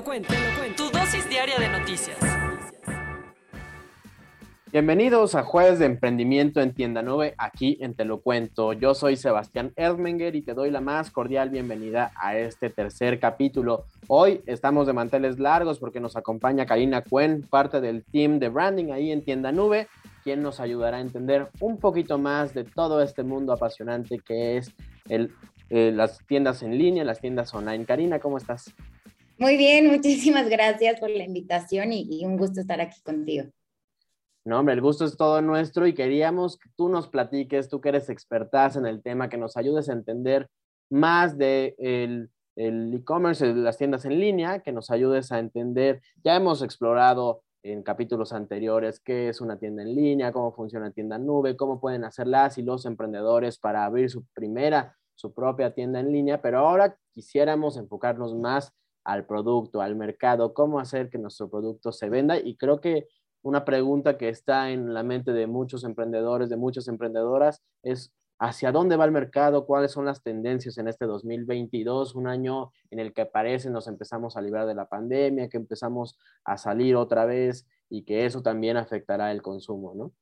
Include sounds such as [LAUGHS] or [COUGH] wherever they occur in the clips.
lo cuento. Tu dosis diaria de noticias. Bienvenidos a Jueves de Emprendimiento en Tienda Nube, aquí en Te lo Cuento. Yo soy Sebastián Erdmenger y te doy la más cordial bienvenida a este tercer capítulo. Hoy estamos de manteles largos porque nos acompaña Karina Cuen, parte del team de branding ahí en Tienda Nube, quien nos ayudará a entender un poquito más de todo este mundo apasionante que es el, eh, las tiendas en línea, las tiendas online. Karina, ¿cómo estás? Muy bien, muchísimas gracias por la invitación y, y, un gusto estar aquí contigo. No, hombre, el gusto es todo nuestro y queríamos que tú nos platiques, tú que eres expertas en el tema, que nos ayudes a entender más de el e-commerce, las tiendas en línea, que nos ayudes a entender, ya hemos explorado en capítulos anteriores qué es una tienda en línea, cómo funciona tienda nube, cómo pueden hacer las y los emprendedores para abrir su primera, su propia tienda en línea, pero ahora quisiéramos enfocarnos más al producto, al mercado, cómo hacer que nuestro producto se venda. Y creo que una pregunta que está en la mente de muchos emprendedores, de muchas emprendedoras, es hacia dónde va el mercado, cuáles son las tendencias en este 2022, un año en el que parece nos empezamos a librar de la pandemia, que empezamos a salir otra vez y que eso también afectará el consumo, ¿no?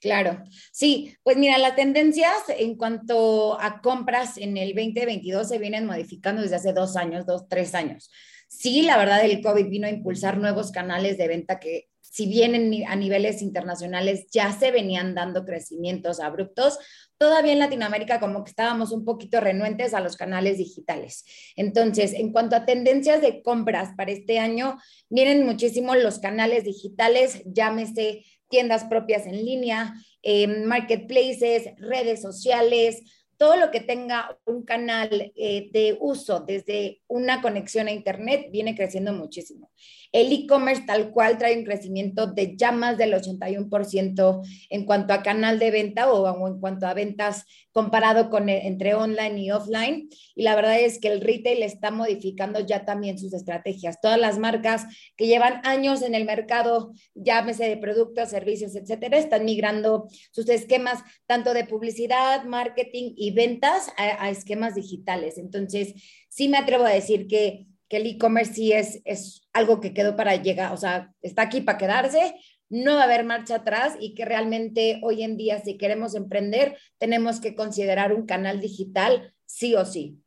Claro, sí, pues mira, las tendencias en cuanto a compras en el 2022 se vienen modificando desde hace dos años, dos, tres años. Sí, la verdad, el COVID vino a impulsar nuevos canales de venta que, si bien en, a niveles internacionales ya se venían dando crecimientos abruptos, todavía en Latinoamérica como que estábamos un poquito renuentes a los canales digitales. Entonces, en cuanto a tendencias de compras para este año, vienen muchísimo los canales digitales, llámese tiendas propias en línea, eh, marketplaces, redes sociales, todo lo que tenga un canal eh, de uso desde una conexión a Internet viene creciendo muchísimo. El e-commerce tal cual trae un crecimiento de ya más del 81% en cuanto a canal de venta o, en cuanto a ventas comparado con eh, entre online y offline. Y la verdad es que el retail está modificando ya también sus estrategias. Todas las marcas que llevan años en el mercado, llámese de productos, servicios, etcétera, están migrando sus esquemas tanto de publicidad, marketing y ventas a, a esquemas digitales. Entonces, sí me atrevo a decir que que el e-commerce sí es, es algo que quedó para llegar, o sea, está aquí para quedarse, no va a haber marcha atrás y que realmente hoy en día si queremos emprender tenemos que considerar un canal digital sí o sí.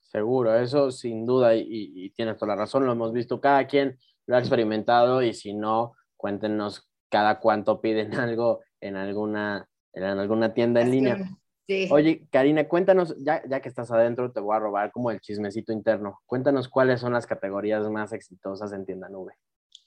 Seguro, eso sin duda y, y tienes toda la razón, lo hemos visto, cada quien lo ha experimentado y si no, cuéntenos cada cuánto piden [LAUGHS] algo en alguna, en alguna tienda en línea. Oye, Karina, cuéntanos, ya, ya que estás adentro, te voy a robar como el chismecito interno. Cuéntanos cuáles son las categorías más exitosas en Tienda Nube.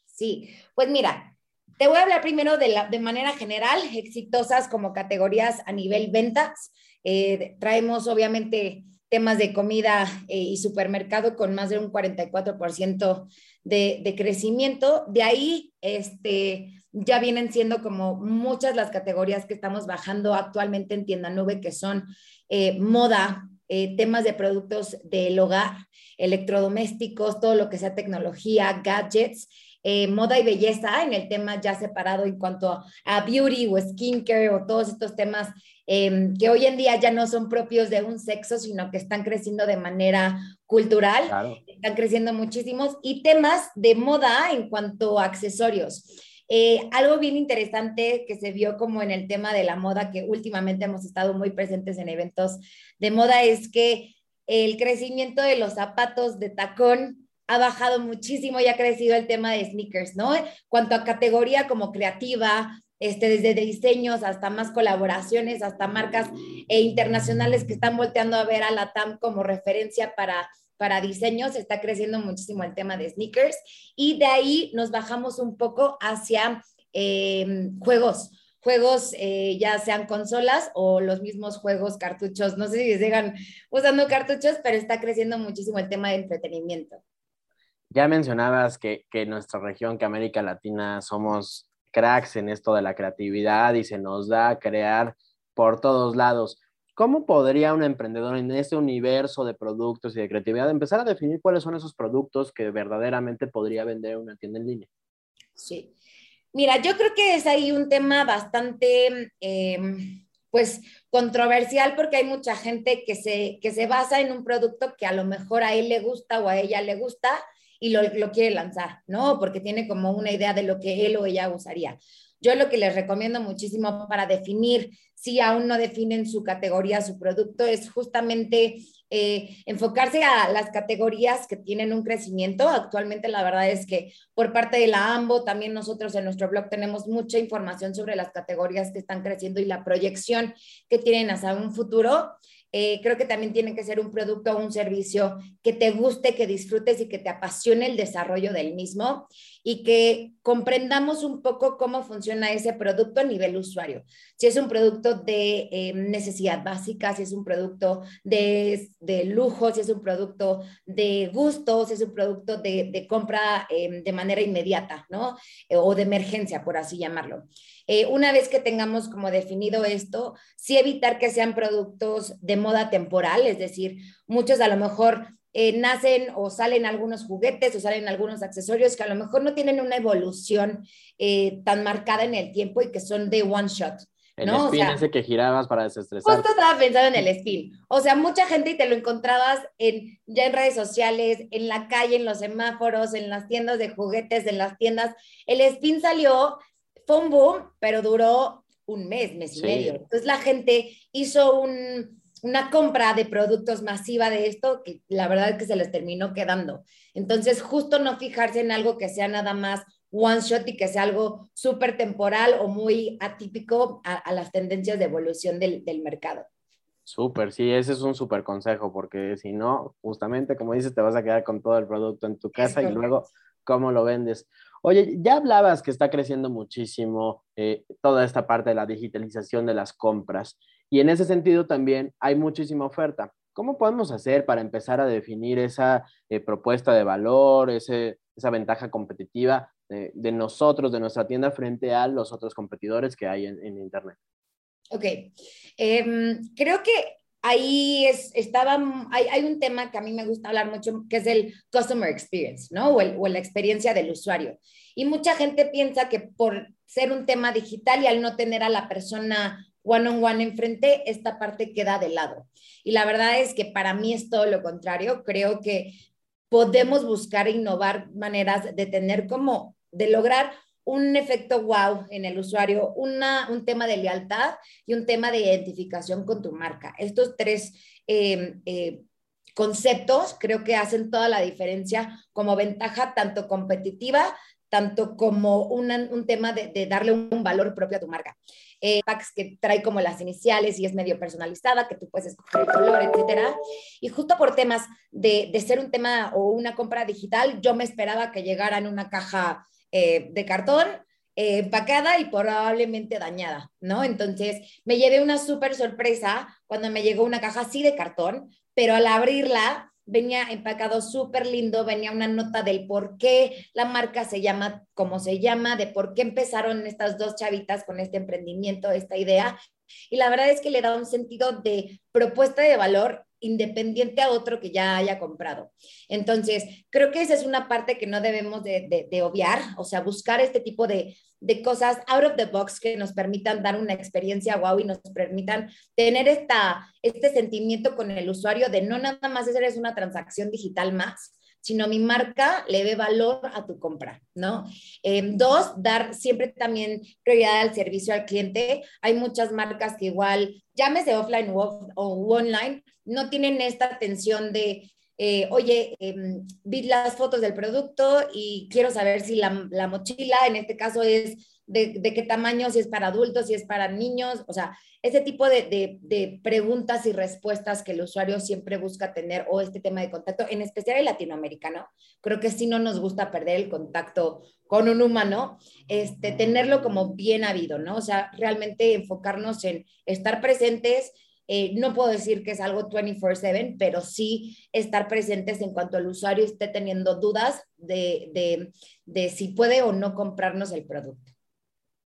Sí, pues mira, te voy a hablar primero de, la, de manera general, exitosas como categorías a nivel ventas. Eh, traemos obviamente temas de comida eh, y supermercado con más de un 44% de, de crecimiento. De ahí, este, ya vienen siendo como muchas las categorías que estamos bajando actualmente en tienda nube, que son eh, moda, eh, temas de productos del hogar, electrodomésticos, todo lo que sea tecnología, gadgets, eh, moda y belleza, en el tema ya separado en cuanto a, beauty o skincare o todos estos temas em, que hoy en día ya no son propios de un sexo, sino que están creciendo de manera cultural, están creciendo muchísimos, y temas de moda en cuanto a accesorios. Eh, algo bien interesante que se vio como en el tema de la moda, que últimamente hemos estado muy presentes en eventos de moda, es que el crecimiento de los zapatos de tacón ha bajado muchísimo y ha crecido el tema de sneakers, ¿no? Cuanto a categoría como creativa, este, desde diseños hasta más colaboraciones, hasta marcas e internacionales que están volteando a ver a la TAM como referencia para para diseños, está creciendo muchísimo el tema de sneakers y de ahí nos bajamos un poco hacia em, juegos, juegos, eh, ya sean consolas o los mismos juegos cartuchos. No sé si sigan usando cartuchos, pero está creciendo muchísimo el tema de entretenimiento. Ya mencionabas que, que nuestra región, que América Latina, somos cracks en esto de la creatividad y se nos da a crear por todos lados. ¿Cómo podría un emprendedor en este universo de productos y de creatividad empezar a definir cuáles son esos productos que verdaderamente podría vender en una tienda en línea? Sí, Mira, yo creo que es ahí un tema bastante, em, pues, controversial porque hay mucha gente que se, que se basa en un producto que a lo mejor a él le gusta o a ella le gusta y lo, lo quiere lanzar, ¿no? Porque tiene como una idea de lo que él o ella usaría. Yo lo que les recomiendo muchísimo para definir si aún no definen su categoría, su producto, es justamente eh, enfocarse a las categorías que tienen un crecimiento. Actualmente la verdad es que por parte de la AMBO, también nosotros en nuestro blog tenemos mucha información sobre las categorías que están creciendo y la proyección que tienen hacia un futuro. Eh, creo que también tiene que ser un producto o un servicio que te guste, que disfrutes y que te apasione el desarrollo del mismo y que comprendamos un poco cómo funciona ese producto a nivel usuario. Si es un producto de eh, necesidad básica, si es un producto de, de, lujo, si es un producto de gusto, si es un producto de, de compra eh, de manera inmediata, ¿no? o de emergencia, por así llamarlo. Eh, una vez que tengamos como definido esto, sí evitar que sean productos de moda temporal, es decir, muchos a lo mejor eh, nacen o salen algunos juguetes o salen algunos accesorios que a lo mejor no tienen una evolución eh, tan marcada en el tiempo y que son de one shot. El spin ese que girabas para desestresar. Justo estaba pensando en el spin. O sea, mucha gente y te lo encontrabas en, ya en redes sociales, en la calle, en los semáforos, en las tiendas de juguetes, en las tiendas. El spin salió fue un boom, pero duró un mes, mes y medio. Entonces la gente hizo una compra de productos masiva de esto que la verdad es que se les terminó quedando. Entonces, justo no fijarse en algo que sea nada más one shot y que sea algo súper temporal o muy atípico a, las tendencias de evolución del, mercado. Súper, sí, ese es un súper consejo, porque si no, justamente como dices, te vas a quedar con todo el producto en tu casa y luego, ¿cómo lo vendes? Oye, ya hablabas que está creciendo muchísimo eh, toda esta parte de la digitalización de las compras y en ese sentido también hay muchísima oferta. ¿Cómo podemos hacer para empezar a definir esa eh, propuesta de valor, esa ventaja competitiva de, nosotros, de nuestra tienda frente a los otros competidores que hay en, Internet? Ok, em, creo que ahí es, estaba, hay, hay, un tema que a mí me gusta hablar mucho, que es el customer experience, ¿no? O, el, o, la experiencia del usuario. Y mucha gente piensa que por ser un tema digital y al no tener a la persona one on one enfrente, esta parte queda de lado. Y la verdad es que para mí es todo lo contrario. Creo que podemos buscar e innovar maneras de tener como, de lograr un efecto wow en el usuario, una, un tema de lealtad y un tema de identificación con tu marca. Estos tres em, eh, conceptos creo que hacen toda la diferencia como ventaja tanto competitiva, tanto como un tema de, darle un valor propio a tu marca. Eh, packs que trae como las iniciales y es medio personalizada, que tú puedes escoger el color, etcétera. Y justo por temas de, de ser un tema o una compra digital, yo me esperaba que llegara en una caja eh, de cartón, eh, empacada y probablemente dañada, ¿no? Entonces me llevé una súper sorpresa cuando me llegó una caja así de cartón, pero al abrirla venía empacado súper lindo, venía una nota del por qué la marca se llama como se llama, de por qué empezaron estas dos chavitas con este emprendimiento, esta idea. Y la verdad es que le da un sentido de propuesta de valor independiente a otro que ya haya comprado. Entonces, creo que esa es una parte que no debemos de, obviar, o sea, buscar este tipo de, de, cosas out of the box que nos permitan dar una experiencia wow y nos permitan tener esta, este sentimiento con el usuario de no nada más hacer es una transacción digital más, sino mi marca le ve valor a tu compra, ¿no? Eh, dos, dar siempre también prioridad al servicio al cliente. Hay muchas marcas que igual, llámese offline o, online, no tienen esta atención de eh, oye, em, vi las fotos del producto y quiero saber si la, la mochila, en este caso, es de, qué tamaño, si es para adultos, si es para niños, o sea, ese tipo de, de, preguntas y respuestas que el usuario siempre busca tener o este tema de contacto, en especial el latinoamericano, creo que sí no nos gusta perder el contacto con un humano, este, tenerlo como bien habido, ¿no? O sea, realmente enfocarnos en estar presentes. Eh, no puedo decir que es algo 24/7, pero sí estar presentes en cuanto el usuario esté teniendo dudas de, de, de si puede o no comprarnos el producto.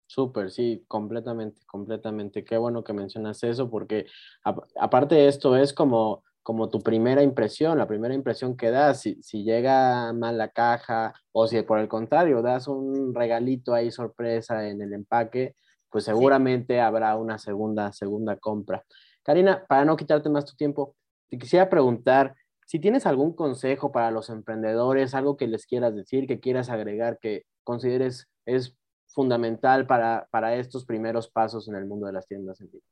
Súper, sí, completamente, completamente. Qué bueno que mencionas eso, porque aparte de esto es como, como tu primera impresión, la primera impresión que das, si, si llega mal la caja o si por el contrario das un regalito ahí sorpresa en el empaque, pues seguramente habrá una segunda, segunda compra. Karina, para no quitarte más tu tiempo, te quisiera preguntar si tienes algún consejo para los emprendedores, algo que les quieras decir, que quieras agregar, que consideres es fundamental para, para estos primeros pasos en el mundo de las tiendas en línea?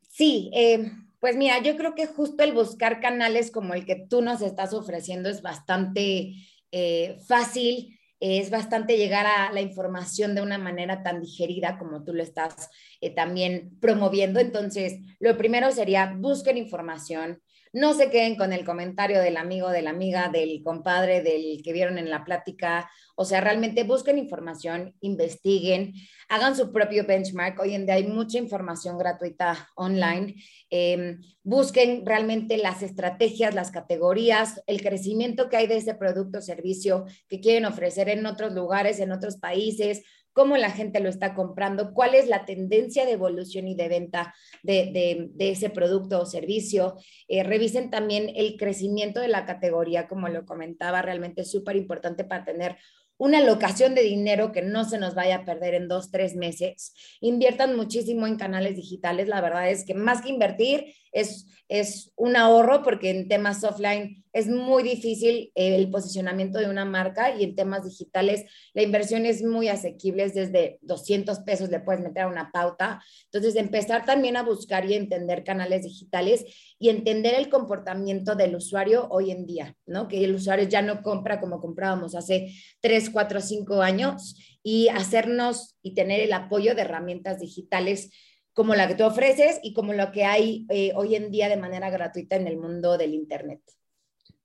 Sí, eh, pues mira, yo creo que justo el buscar canales como el que tú nos estás ofreciendo es bastante eh, fácil, es bastante llegar a la información de una manera tan digerida como tú lo estás eh, también promoviendo. Entonces, lo primero sería busquen información, no se queden con el comentario del amigo, de la amiga, del compadre, del que vieron en la plática. O sea, realmente busquen información, investiguen, hagan su propio benchmark. Hoy en día hay mucha información gratuita online. Em, busquen realmente las estrategias, las categorías, el crecimiento que hay de ese producto o servicio que quieren ofrecer en otros lugares, en otros países cómo la gente lo está comprando, cuál es la tendencia de evolución y de venta de, ese producto o servicio. Eh, revisen también el crecimiento de la categoría, como lo comentaba, realmente es súper importante para tener una locación de dinero que no se nos vaya a perder en dos, tres meses. Inviertan muchísimo en canales digitales. La verdad es que más que invertir es, es un ahorro porque en temas offline es muy difícil eh, el posicionamiento de una marca y en temas digitales la inversión es muy asequible, es desde 200 pesos le puedes meter a una pauta. Entonces, empezar también a buscar y entender canales digitales y entender el comportamiento del usuario hoy en día, ¿no? Que el usuario ya no compra como comprábamos hace 3, 4, 5 años y hacernos y tener el apoyo de herramientas digitales como la que tú ofreces y como lo que hay eh, hoy en día de manera gratuita en el mundo del Internet.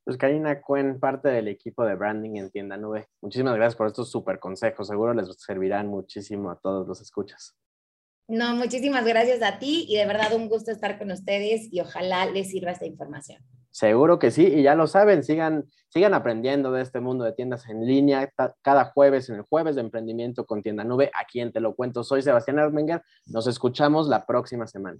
Pues Karina Cuen, parte del equipo de branding en Tienda Nube. Muchísimas gracias por estos súper consejos. Seguro les servirán muchísimo a todos los escuchas. No, muchísimas gracias a ti y de verdad un gusto estar con ustedes y ojalá les sirva esta información. Seguro que sí, y ya lo saben, sigan, sigan aprendiendo de este mundo de tiendas en línea cada jueves en el jueves de emprendimiento con Tienda Nube. Aquí en Te lo cuento, soy Sebastián Ermenger. Nos escuchamos la próxima semana.